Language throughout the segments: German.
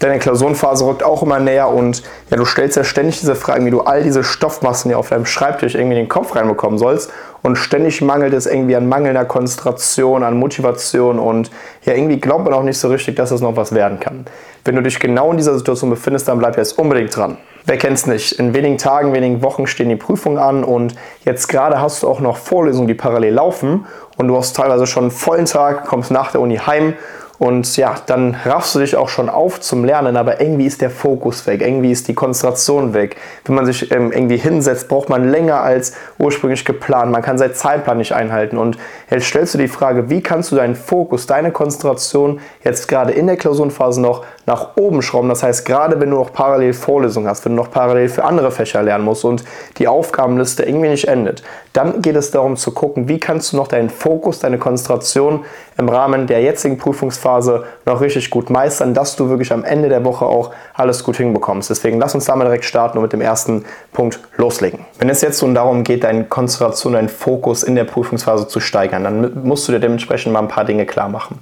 Deine Klausurenphase rückt auch immer näher und ja, du stellst ja ständig diese Fragen, wie du all diese Stoffmassen hier auf deinem Schreibtisch irgendwie in den Kopf reinbekommen sollst. Und ständig mangelt es irgendwie an mangelnder Konzentration, an Motivation und ja, irgendwie glaubt man auch nicht so richtig, dass es noch was werden kann. Wenn du dich genau in dieser Situation befindest, dann bleib jetzt unbedingt dran. Wer kennt's nicht? In wenigen Tagen, wenigen Wochen stehen die Prüfungen an und jetzt gerade hast du auch noch Vorlesungen, die parallel laufen und du hast teilweise schon einen vollen Tag, kommst nach der Uni heim und ja, dann raffst du dich auch schon auf zum Lernen, aber irgendwie ist der Fokus weg, irgendwie ist die Konzentration weg. Wenn man sich ähm, irgendwie hinsetzt, braucht man länger als ursprünglich geplant. Man kann seinen Zeitplan nicht einhalten. Und jetzt stellst du die Frage, wie kannst du deinen Fokus, deine Konzentration jetzt gerade in der Klausurenphase noch nach oben schrauben? Das heißt, gerade wenn du noch parallel Vorlesungen hast, wenn du noch parallel für andere Fächer lernen musst und die Aufgabenliste irgendwie nicht endet, dann geht es darum zu gucken, wie kannst du noch deinen Fokus, deine Konzentration im Rahmen der jetzigen Prüfungsphase noch richtig gut meistern, dass du wirklich am Ende der Woche auch alles gut hinbekommst. Deswegen lass uns da mal direkt starten und mit dem ersten Punkt loslegen. Wenn es jetzt nun darum geht, deine Konzentration, deinen Fokus in der Prüfungsphase zu steigern, dann musst du dir dementsprechend mal ein paar Dinge klar machen.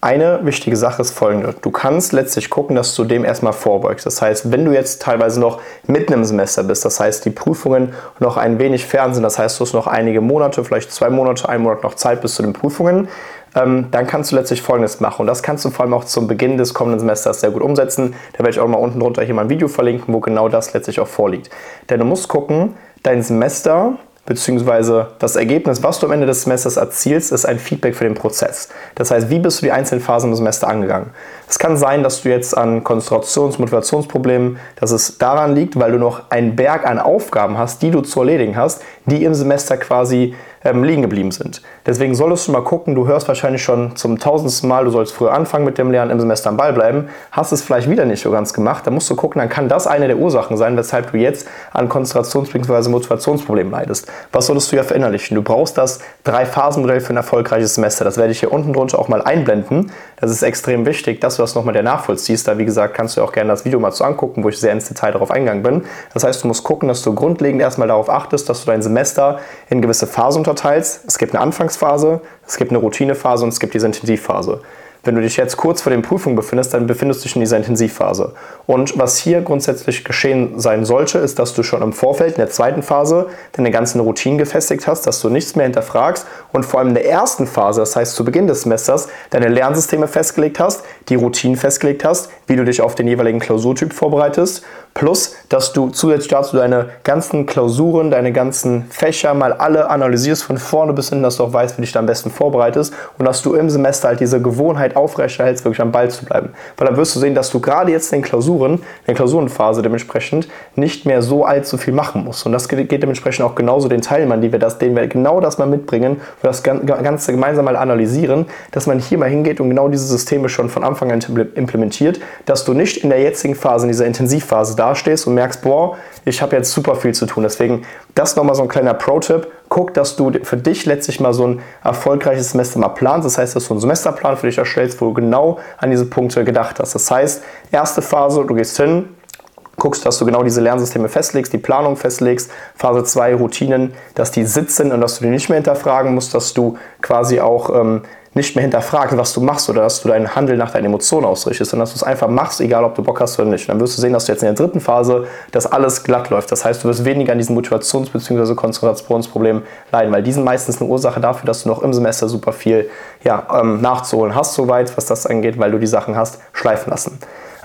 Eine wichtige Sache ist folgende. Du kannst letztlich gucken, dass du dem erstmal vorbeugst. Das heißt, wenn du jetzt teilweise noch mitten im Semester bist, das heißt, die Prüfungen noch ein wenig fern sind, das heißt, du hast noch einige Monate, vielleicht zwei Monate, ein Monat noch Zeit bis zu den Prüfungen, ähm, dann kannst du letztlich Folgendes machen. Und das kannst du vor allem auch zum Beginn des kommenden Semesters sehr gut umsetzen. Da werde ich auch mal unten drunter hier mal ein Video verlinken, wo genau das letztlich auch vorliegt. Denn du musst gucken, dein Semester beziehungsweise das Ergebnis, was du am Ende des Semesters erzielst, ist ein Feedback für den Prozess. Das heißt, wie bist du die einzelnen Phasen im Semester angegangen? Es kann sein, dass du jetzt an Konzentrations-, Motivationsproblemen, dass es daran liegt, weil du noch einen Berg an Aufgaben hast, die du zu erledigen hast, die im Semester quasi ähm, liegen geblieben sind. Deswegen solltest du mal gucken, du hörst wahrscheinlich schon zum tausendsten Mal, du sollst früher anfangen mit dem Lernen, im Semester am Ball bleiben, hast es vielleicht wieder nicht so ganz gemacht, dann musst du gucken, dann kann das eine der Ursachen sein, weshalb du jetzt an Konzentrations- bzw. Motivationsproblemen leidest. Was solltest du ja verinnerlichen? Du brauchst das Drei-Phasen-Modell für ein erfolgreiches Semester. Das werde ich hier unten drunter auch mal einblenden. Das ist extrem wichtig, dass du das nochmal der nachvollziehst. Da, wie gesagt, kannst du auch gerne das Video mal zu angucken, wo ich sehr ins Detail darauf eingegangen bin. Das heißt, du musst gucken, dass du grundlegend erstmal darauf achtest, dass du dein Semester in gewisse Phasen unterteilst. Es gibt eine Anfangsphase, es gibt eine Routinephase und es gibt diese Intensivphase. Wenn du dich jetzt kurz vor den Prüfungen befindest, dann befindest du dich in dieser Intensivphase. Und was hier grundsätzlich geschehen sein sollte, ist, dass du schon im Vorfeld, in der zweiten Phase, deine ganzen Routinen gefestigt hast, dass du nichts mehr hinterfragst und vor allem in der ersten Phase, das heißt zu Beginn des Semesters, deine Lernsysteme festgelegt hast, die Routinen festgelegt hast, wie du dich auf den jeweiligen Klausurtyp vorbereitest Plus, dass du zusätzlich dazu deine ganzen Klausuren, deine ganzen Fächer mal alle analysierst von vorne bis hin, dass du auch weißt, wie du dich da am besten vorbereitest und dass du im Semester halt diese Gewohnheit aufrechterhältst, wirklich am Ball zu bleiben. Weil dann wirst du sehen, dass du gerade jetzt in den Klausuren, in der Klausurenphase dementsprechend nicht mehr so allzu viel machen musst. Und das geht dementsprechend auch genauso den Teilnehmern, die wir das, denen wir genau das mal mitbringen und das Ganze gemeinsam mal analysieren, dass man hier mal hingeht und genau diese Systeme schon von Anfang an implementiert, dass du nicht in der jetzigen Phase, in dieser Intensivphase da dastehst und merkst, boah, ich habe jetzt super viel zu tun. Deswegen das nochmal so ein kleiner Pro-Tipp. Guck, dass du für dich letztlich mal so ein erfolgreiches Semester mal planst. Das heißt, dass du einen Semesterplan für dich erstellst, wo du genau an diese Punkte gedacht hast. Das heißt, erste Phase, du gehst hin, guckst, dass du genau diese Lernsysteme festlegst, die Planung festlegst, Phase 2 Routinen, dass die sitzen und dass du die nicht mehr hinterfragen musst, dass du quasi auch ähm, nicht mehr hinterfragen, was du machst oder dass du deinen Handel nach deinen Emotionen ausrichtest, sondern dass du es einfach machst, egal ob du Bock hast oder nicht. dann wirst du sehen, dass du jetzt in der dritten Phase, dass alles glatt läuft. Das heißt, du wirst weniger an diesen Motivations- bzw. Konzentrationsproblemen leiden, weil die sind meistens eine Ursache dafür, dass du noch im Semester super viel ja, ähm, nachzuholen hast, soweit, was das angeht, weil du die Sachen hast schleifen lassen.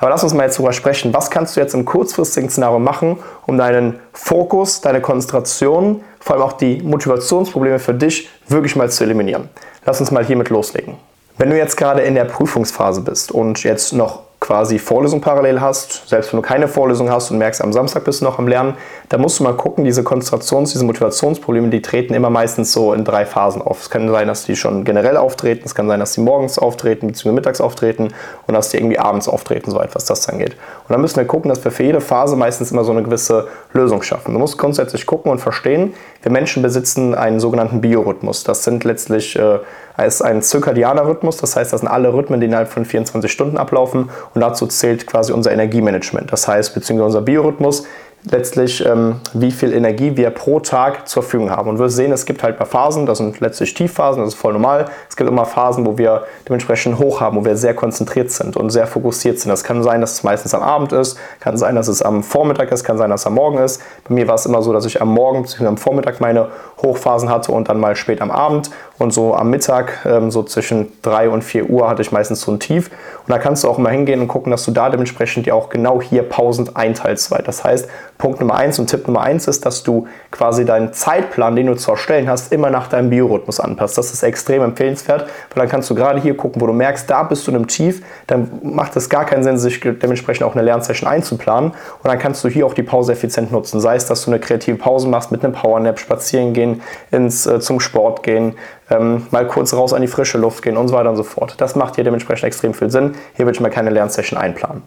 Aber lass uns mal jetzt darüber sprechen. Was kannst du jetzt im kurzfristigen Szenario machen, um deinen Fokus, deine Konzentration, vor allem auch die Motivationsprobleme für dich wirklich mal zu eliminieren? Lass uns mal hiermit loslegen. Wenn du jetzt gerade in der Prüfungsphase bist und jetzt noch quasi Vorlesung parallel hast, selbst wenn du keine Vorlesung hast und merkst, am Samstag bist du noch am Lernen, dann musst du mal gucken, diese Konzentrations-, diese Motivationsprobleme, die treten immer meistens so in drei Phasen auf. Es kann sein, dass die schon generell auftreten, es kann sein, dass die morgens auftreten, bzw. mittags auftreten und dass die irgendwie abends auftreten, so etwas das dann geht. Und dann müssen wir gucken, dass wir für jede Phase meistens immer so eine gewisse Lösung schaffen. Du musst grundsätzlich gucken und verstehen, wir Menschen besitzen einen sogenannten Biorhythmus. Das sind letztlich äh, ist ein zirkadianer Rhythmus, das heißt, das sind alle Rhythmen, die innerhalb von 24 Stunden ablaufen und dazu zählt quasi unser Energiemanagement. Das heißt, beziehungsweise unser Biorhythmus letztlich, ähm, wie viel Energie wir pro Tag zur Verfügung haben. Und wir sehen, es gibt halt bei Phasen, das sind letztlich Tiefphasen, das ist voll normal. Es gibt immer Phasen, wo wir dementsprechend hoch haben, wo wir sehr konzentriert sind und sehr fokussiert sind. Das kann sein, dass es meistens am Abend ist, kann sein, dass es am Vormittag ist, kann sein, dass es am Morgen ist. Bei mir war es immer so, dass ich am Morgen bzw. am Vormittag meine Hochphasen hatte und dann mal spät am Abend. Und so am Mittag, ähm, so zwischen 3 und 4 Uhr, hatte ich meistens so ein Tief. Und da kannst du auch immer hingehen und gucken, dass du da dementsprechend ja auch genau hier Pausen einteilst. Das heißt, Punkt Nummer eins und Tipp Nummer eins ist, dass du quasi deinen Zeitplan, den du zu erstellen hast, immer nach deinem Biorhythmus anpasst. Das ist extrem empfehlenswert, weil dann kannst du gerade hier gucken, wo du merkst, da bist du in einem Tief, dann macht es gar keinen Sinn, sich dementsprechend auch eine Lernsession einzuplanen und dann kannst du hier auch die Pause effizient nutzen. Sei es, dass du eine kreative Pause machst mit einem Powernap, spazieren gehen, ins, äh, zum Sport gehen, ähm, mal kurz raus an die frische Luft gehen und so weiter und so fort. Das macht hier dementsprechend extrem viel Sinn. Hier würde ich mal keine Lernsession einplanen.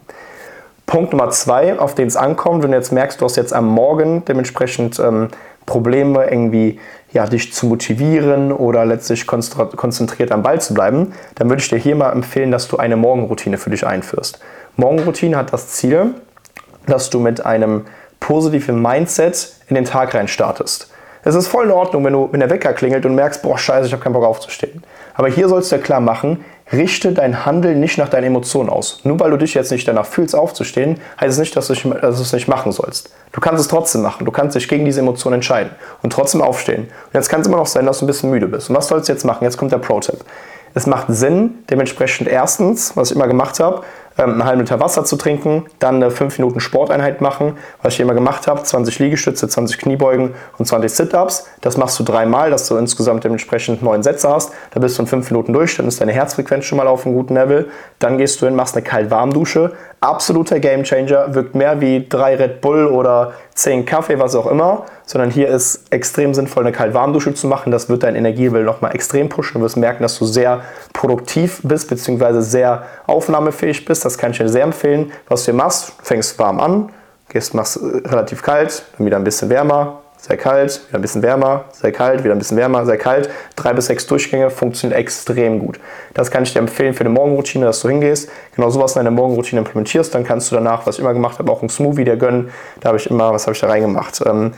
Punkt Nummer zwei, auf den es ankommt, wenn du jetzt merkst, du hast jetzt am Morgen dementsprechend ähm, Probleme, irgendwie ja, dich zu motivieren oder letztlich konzentriert am Ball zu bleiben, dann würde ich dir hier mal empfehlen, dass du eine Morgenroutine für dich einführst. Morgenroutine hat das Ziel, dass du mit einem positiven Mindset in den Tag rein startest. Es ist voll in Ordnung, wenn, du, wenn der Wecker klingelt und merkst, boah, scheiße, ich habe keinen Bock aufzustehen. Aber hier sollst du dir klar machen, richte dein Handeln nicht nach deinen Emotionen aus. Nur weil du dich jetzt nicht danach fühlst, aufzustehen, heißt es nicht, dass du, es nicht machen sollst. Du kannst es trotzdem machen. Du kannst dich gegen diese Emotionen entscheiden und trotzdem aufstehen. Und jetzt kann es immer noch sein, dass du ein bisschen müde bist. Und was sollst du jetzt machen? Jetzt kommt der Pro-Tipp. Es macht Sinn, dementsprechend erstens, was ich immer gemacht habe, einen halben Liter Wasser zu trinken, dann eine 5 Minuten Sporteinheit machen, was ich immer gemacht habe, 20 Liegestütze, 20 Kniebeugen und 20 Sit-Ups. Das machst du dreimal, dass du insgesamt dementsprechend neun Sätze hast. Da bist du in 5 Minuten durch, dann ist deine Herzfrequenz schon mal auf einem guten Level. Dann gehst du hin, machst eine kalt-warm-Dusche. Absoluter Gamechanger, wirkt mehr wie drei Red Bull oder 10 Kaffee, was auch immer, sondern hier ist extrem sinnvoll, eine kalt-warm-Dusche zu machen. Das wird dein Energielevel nochmal extrem pushen. Du wirst merken, dass du sehr produktiv bist, beziehungsweise sehr aufnahmefähig bist. Das kann ich dir sehr empfehlen. Was du hier machst, fängst warm an, gehst, machst äh, relativ kalt, dann wieder ein bisschen wärmer, sehr kalt, wieder ein bisschen wärmer, sehr kalt, wieder ein bisschen wärmer, sehr kalt. Drei bis sechs Durchgänge funktioniert extrem gut. Das kann ich dir empfehlen für eine Morgenroutine, dass du hingehst, genau sowas in deine Morgenroutine implementierst. Dann kannst du danach, was ich immer gemacht habe, auch einen Smoothie dir gönnen. Da habe ich immer, was habe ich da reingemacht? Ähm,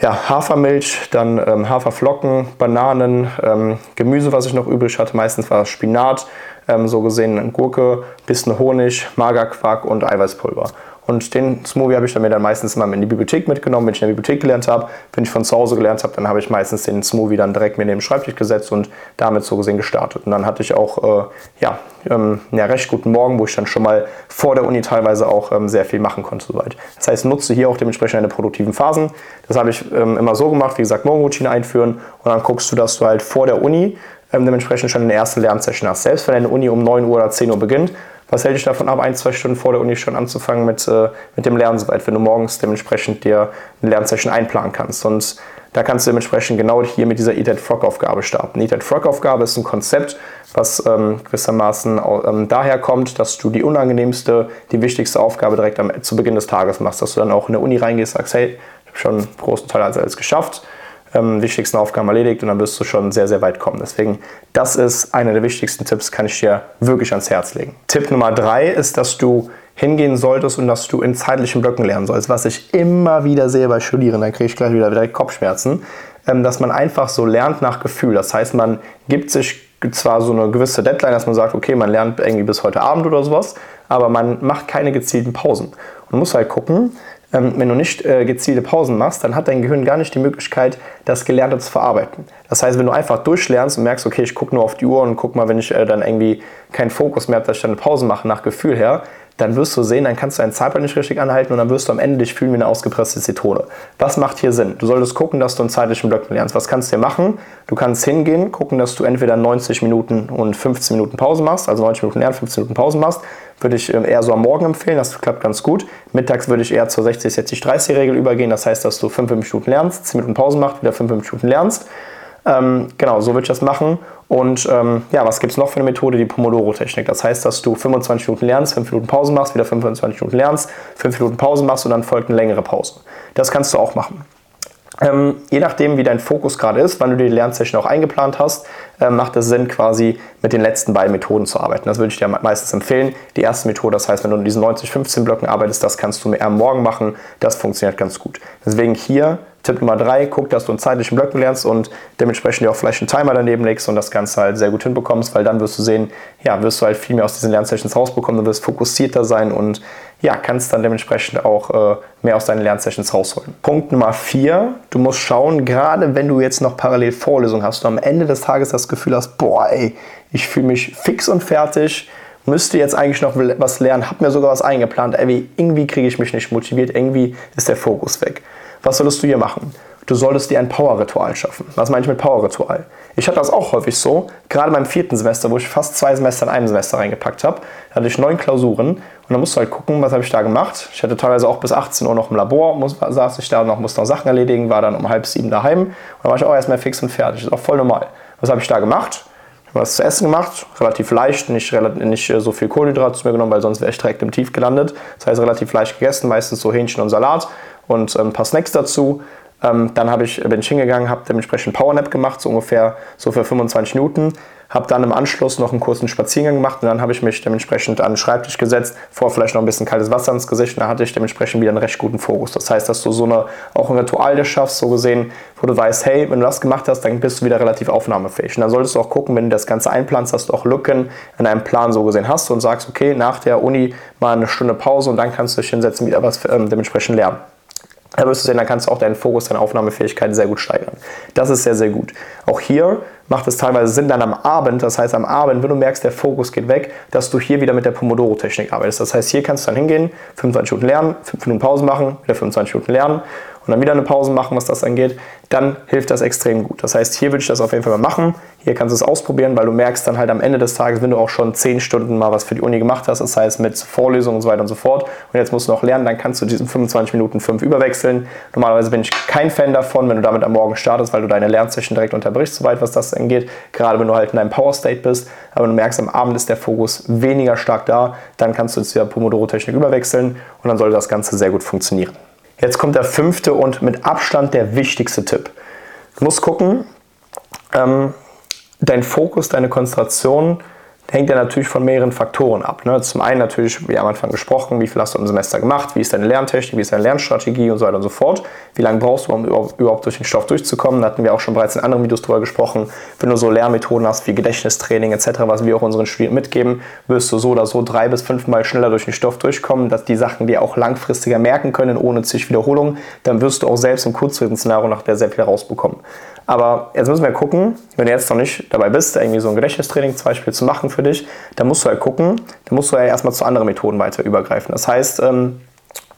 ja, Hafermilch, dann ähm, Haferflocken, Bananen, ähm, Gemüse, was ich noch übrig hatte. Meistens war es Spinat, ähm, so gesehen Gurke, bisschen Honig, Magerquark und Eiweißpulver. Und den Smoothie habe ich dann mir dann meistens immer in die Bibliothek mitgenommen, wenn ich in der Bibliothek gelernt habe. Wenn ich von zu Hause gelernt habe, dann habe ich meistens den Smoothie dann direkt mir neben den Schreibtisch gesetzt und damit so gesehen gestartet. Und dann hatte ich auch äh, ja, ähm, ja, recht guten Morgen, wo ich dann schon mal vor der Uni teilweise auch ähm, sehr viel machen konnte soweit. Das heißt, nutze hier auch dementsprechend eine produktiven Phasen. Das habe ich ähm, immer so gemacht, wie gesagt, Morgenroutine einführen und dann guckst du, dass du halt vor der Uni dementsprechend schon eine erste Lernsession hast. Selbst wenn deine Uni um 9 Uhr oder 10 Uhr beginnt, was hält dich davon ab, ein, zwei Stunden vor der Uni schon anzufangen mit, äh, mit dem Lernen soweit, wenn du morgens dementsprechend dir eine Lernsession einplanen kannst? Und da kannst du dementsprechend genau hier mit dieser That Frog Aufgabe starten. That Frog Aufgabe ist ein Konzept, was ähm, gewissermaßen ähm, daher kommt, dass du die unangenehmste, die wichtigste Aufgabe direkt am, zu Beginn des Tages machst, dass du dann auch in der Uni reingehst, sagst, hey, ich habe schon einen großen Teil alles geschafft ähm, wichtigsten Aufgaben erledigt und dann wirst du schon sehr, sehr weit kommen. Deswegen, das ist einer der wichtigsten Tipps, kann ich dir wirklich ans Herz legen. Tipp Nummer drei ist, dass du hingehen solltest und dass du in zeitlichen Blöcken lernen sollst. Was ich immer wieder sehe bei Studierenden, da kriege ich gleich wieder direkt Kopfschmerzen, ähm, dass man einfach so lernt nach Gefühl. Das heißt, man gibt sich zwar so eine gewisse Deadline, dass man sagt, okay, man lernt irgendwie bis heute Abend oder sowas, aber man macht keine gezielten Pausen. Und muss halt gucken, wenn du nicht äh, gezielte Pausen machst, dann hat dein Gehirn gar nicht die Möglichkeit, das Gelernte zu verarbeiten. Das heißt, wenn du einfach durchlernst und merkst, okay, ich gucke nur auf die Uhr und guck mal, wenn ich äh, dann irgendwie keinen Fokus mehr habe, dass ich dann eine Pause mache nach Gefühl her, dann wirst du sehen, dann kannst du deinen Zeitplan nicht richtig anhalten und dann wirst du am Ende dich fühlen wie eine ausgepresste Zitrone. Was macht hier Sinn? Du solltest gucken, dass du in zeitlichen Blöcken lernst. Was kannst du dir machen? Du kannst hingehen, gucken, dass du entweder 90 Minuten und 15 Minuten Pause machst, also 90 Minuten lernen, 15 Minuten Pause machst. Würde ich ähm, eher so am Morgen empfehlen, das klappt ganz gut. Mittags würde ich eher zur 60-60-30-Regel übergehen, das heißt, dass du 5 Minuten lernst, 10 Minuten Pause machst, wieder 5 Minuten lernst. Ähm, genau, so würde ich das machen. Und ähm, ja, was gibt es noch für eine Methode? Die Pomodoro-Technik. Das heißt, dass du 25 Minuten lernst, 5 Minuten Pause machst, wieder 25 Minuten lernst, 5 Minuten Pause machst und dann folgt eine längere Pause. Das kannst du auch machen. Ähm, je nachdem, wie dein Fokus gerade ist, wann du die Lernsession auch eingeplant hast, äh, macht es Sinn, quasi mit den letzten beiden Methoden zu arbeiten. Das würde ich dir meistens empfehlen. Die erste Methode, das heißt, wenn du in diesen 90-15 Blöcken arbeitest, das kannst du eher am Morgen machen. Das funktioniert ganz gut. Deswegen hier Tipp Nummer drei, guck, dass du in zeitlichen Blöcken lernst und dementsprechend dir auch vielleicht einen Timer daneben legst und das Ganze halt sehr gut hinbekommst, weil dann wirst du sehen, ja, wirst du halt viel mehr aus diesen Lernsessions rausbekommen, du wirst fokussierter sein und ja, kannst dann dementsprechend auch äh, mehr aus deinen Lernsessions rausholen. Punkt Nummer vier, du musst schauen, gerade wenn du jetzt noch parallel Vorlesungen hast und am Ende des Tages das Gefühl hast, boah, ey, ich fühle mich fix und fertig, müsste jetzt eigentlich noch was lernen, habe mir sogar was eingeplant, ey, irgendwie kriege ich mich nicht motiviert, irgendwie ist der Fokus weg. Was solltest du hier machen? Du solltest dir ein Power-Ritual schaffen. Was meine ich mit Power-Ritual? Ich hatte das auch häufig so, gerade beim vierten Semester, wo ich fast zwei Semester in einem Semester reingepackt habe, da hatte ich neun Klausuren und dann musst du halt gucken, was habe ich da gemacht. Ich hatte teilweise auch bis 18 Uhr noch im Labor, muss, saß ich da noch, musste noch Sachen erledigen, war dann um halb sieben daheim und dann war ich auch erstmal fix und fertig. Das ist auch voll normal. Was habe ich da gemacht? Ich habe was zu essen gemacht, relativ leicht, nicht, nicht so viel Kohlenhydrate zu mir genommen, weil sonst wäre ich direkt im Tief gelandet. Das heißt, relativ leicht gegessen, meistens so Hähnchen und Salat und ähm, ein paar Snacks dazu. Ähm, dann ich, bin ich hingegangen, habe dementsprechend Powernap gemacht, so ungefähr so für 25 Minuten. Habe dann im Anschluss noch einen kurzen Spaziergang gemacht und dann habe ich mich dementsprechend an den Schreibtisch gesetzt, vor vielleicht noch ein bisschen kaltes Wasser ins Gesicht und da hatte ich dementsprechend wieder einen recht guten Fokus. Das heißt, dass du so eine, auch ein Ritual dir schaffst, so gesehen, wo du weißt, hey, wenn du das gemacht hast, dann bist du wieder relativ aufnahmefähig. Und dann solltest du auch gucken, wenn du das Ganze einplanst, dass du auch Lücken in einem Plan so gesehen hast und sagst, okay, nach der Uni mal eine Stunde Pause und dann kannst du dich hinsetzen, wieder was ähm, dementsprechend lernen. Da wirst du sehen, da kannst du auch deinen Fokus, deine Aufnahmefähigkeit sehr gut steigern. Das ist sehr, sehr gut. Auch hier macht es teilweise Sinn, dann am Abend, das heißt am Abend, wenn du merkst, der Fokus geht weg, dass du hier wieder mit der Pomodoro-Technik arbeitest. Das heißt, hier kannst du dann hingehen, 25 Minuten lernen, 5 Minuten Pause machen, wieder 25 Minuten lernen und dann wieder eine Pause machen, was das angeht, dann hilft das extrem gut. Das heißt, hier würde ich das auf jeden Fall mal machen. Hier kannst du es ausprobieren, weil du merkst dann halt am Ende des Tages, wenn du auch schon 10 Stunden mal was für die Uni gemacht hast, das heißt mit Vorlesungen und so weiter und so fort, und jetzt musst du noch lernen, dann kannst du diesen 25 Minuten 5 überwechseln. Normalerweise bin ich kein Fan davon, wenn du damit am Morgen startest, weil du deine Lernsession direkt unterbrichst, soweit was das angeht, gerade wenn du halt in einem Power State bist. Aber du merkst, am Abend ist der Fokus weniger stark da, dann kannst du zu der Pomodoro-Technik überwechseln und dann sollte das Ganze sehr gut funktionieren. Jetzt kommt der fünfte und mit Abstand der wichtigste Tipp. Du musst gucken, ähm, dein Fokus, deine Konzentration hängt ja natürlich von mehreren Faktoren ab. Ne? Zum einen natürlich, wie am Anfang gesprochen, wie viel hast du im Semester gemacht, wie ist deine Lerntechnik, wie ist deine Lernstrategie und so weiter und so fort. Wie lange brauchst du, um überhaupt durch den Stoff durchzukommen? Da hatten wir auch schon bereits in anderen Videos drüber gesprochen. Wenn du so Lernmethoden hast wie Gedächtnistraining etc., was wir auch unseren Studierenden mitgeben, wirst du so oder so drei bis fünfmal schneller durch den Stoff durchkommen, dass die Sachen dir auch langfristiger merken können, ohne zig Wiederholungen. Dann wirst du auch selbst im kurzfristigen Szenario nach der sehr viel rausbekommen. Aber jetzt müssen wir gucken, wenn du jetzt noch nicht dabei bist, irgendwie so ein Gedächtnistraining zum Beispiel zu machen für dich, dann musst du halt gucken, dann musst du ja erstmal zu anderen Methoden weiter übergreifen. Das heißt, ähm,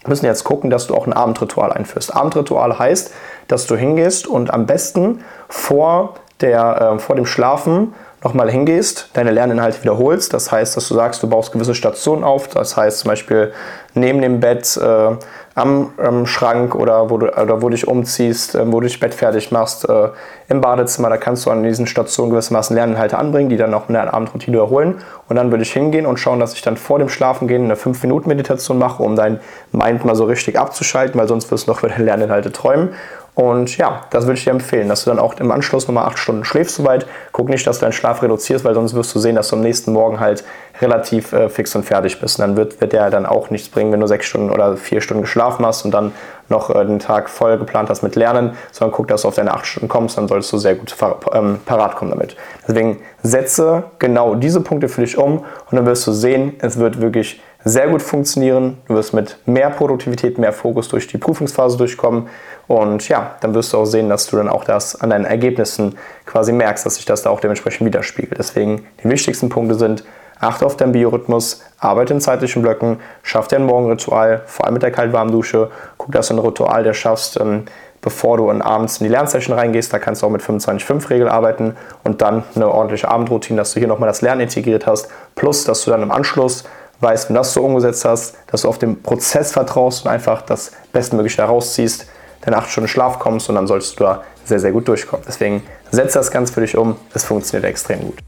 wir müssen jetzt gucken, dass du auch ein Abendritual einführst. Abendritual heißt, dass du hingehst und am besten vor, der, äh, vor dem Schlafen nochmal hingehst, deine Lerninhalte wiederholst. Das heißt, dass du sagst, du baust gewisse Stationen auf. Das heißt zum Beispiel neben dem Bett, äh, am ähm, Schrank oder wo, du, oder wo dich umziehst, äh, wo du dich Bett fertig machst, äh, im Badezimmer. Da kannst du an diesen Stationen gewissermaßen Lerninhalte anbringen, die dann auch in der Abendroutine wiederholen. Und dann würde ich hingehen und schauen, dass ich dann vor dem Schlafengehen eine 5-Minuten-Meditation mache, um dein Mind mal so richtig abzuschalten, weil sonst wirst du noch über deine Lerninhalte träumen. Und ja, das würde ich dir empfehlen, dass du dann auch im Anschluss nochmal acht Stunden schläfst soweit. Guck nicht, dass du deinen Schlaf reduzierst, weil sonst wirst du sehen, dass du am nächsten Morgen halt relativ äh, fix und fertig bist. Und dann wird, wird der dann auch nichts bringen, wenn du sechs Stunden oder vier Stunden geschlafen hast und dann noch äh, den Tag voll geplant hast mit Lernen, sondern guck, dass du auf deine acht Stunden kommst, dann solltest du sehr gut ähm, parat kommen damit. Deswegen setze genau diese Punkte für dich um und dann wirst du sehen, es wird wirklich sehr gut funktionieren. Du wirst mit mehr Produktivität, mehr Fokus durch die Prüfungsphase durchkommen. Und ja, dann wirst du auch sehen, dass du dann auch das an deinen Ergebnissen quasi merkst, dass sich das da auch dementsprechend widerspiegelt. Deswegen die wichtigsten Punkte sind, achte auf deinen Biorhythmus, arbeite in zeitlichen Blöcken, schaff dir ein Morgenritual, vor allem mit der kaltwarmen Dusche. Guck, dass du ein Ritual dir schaffst, ähm, bevor du abends in die Lernsession reingehst. Da kannst du auch mit 25-5-Regel arbeiten und dann eine ordentliche Abendroutine, dass du hier nochmal das Lernen integriert hast. Plus, dass du dann im Anschluss weißt, wenn du das so umgesetzt hast, dass du auf den Prozess vertraust und einfach das Bestmögliche herausziehst, deine acht Stunden Schlaf kommst und dann solltest du da sehr, sehr gut durchkommen. Deswegen setze das ganz für dich um. Es funktioniert extrem gut.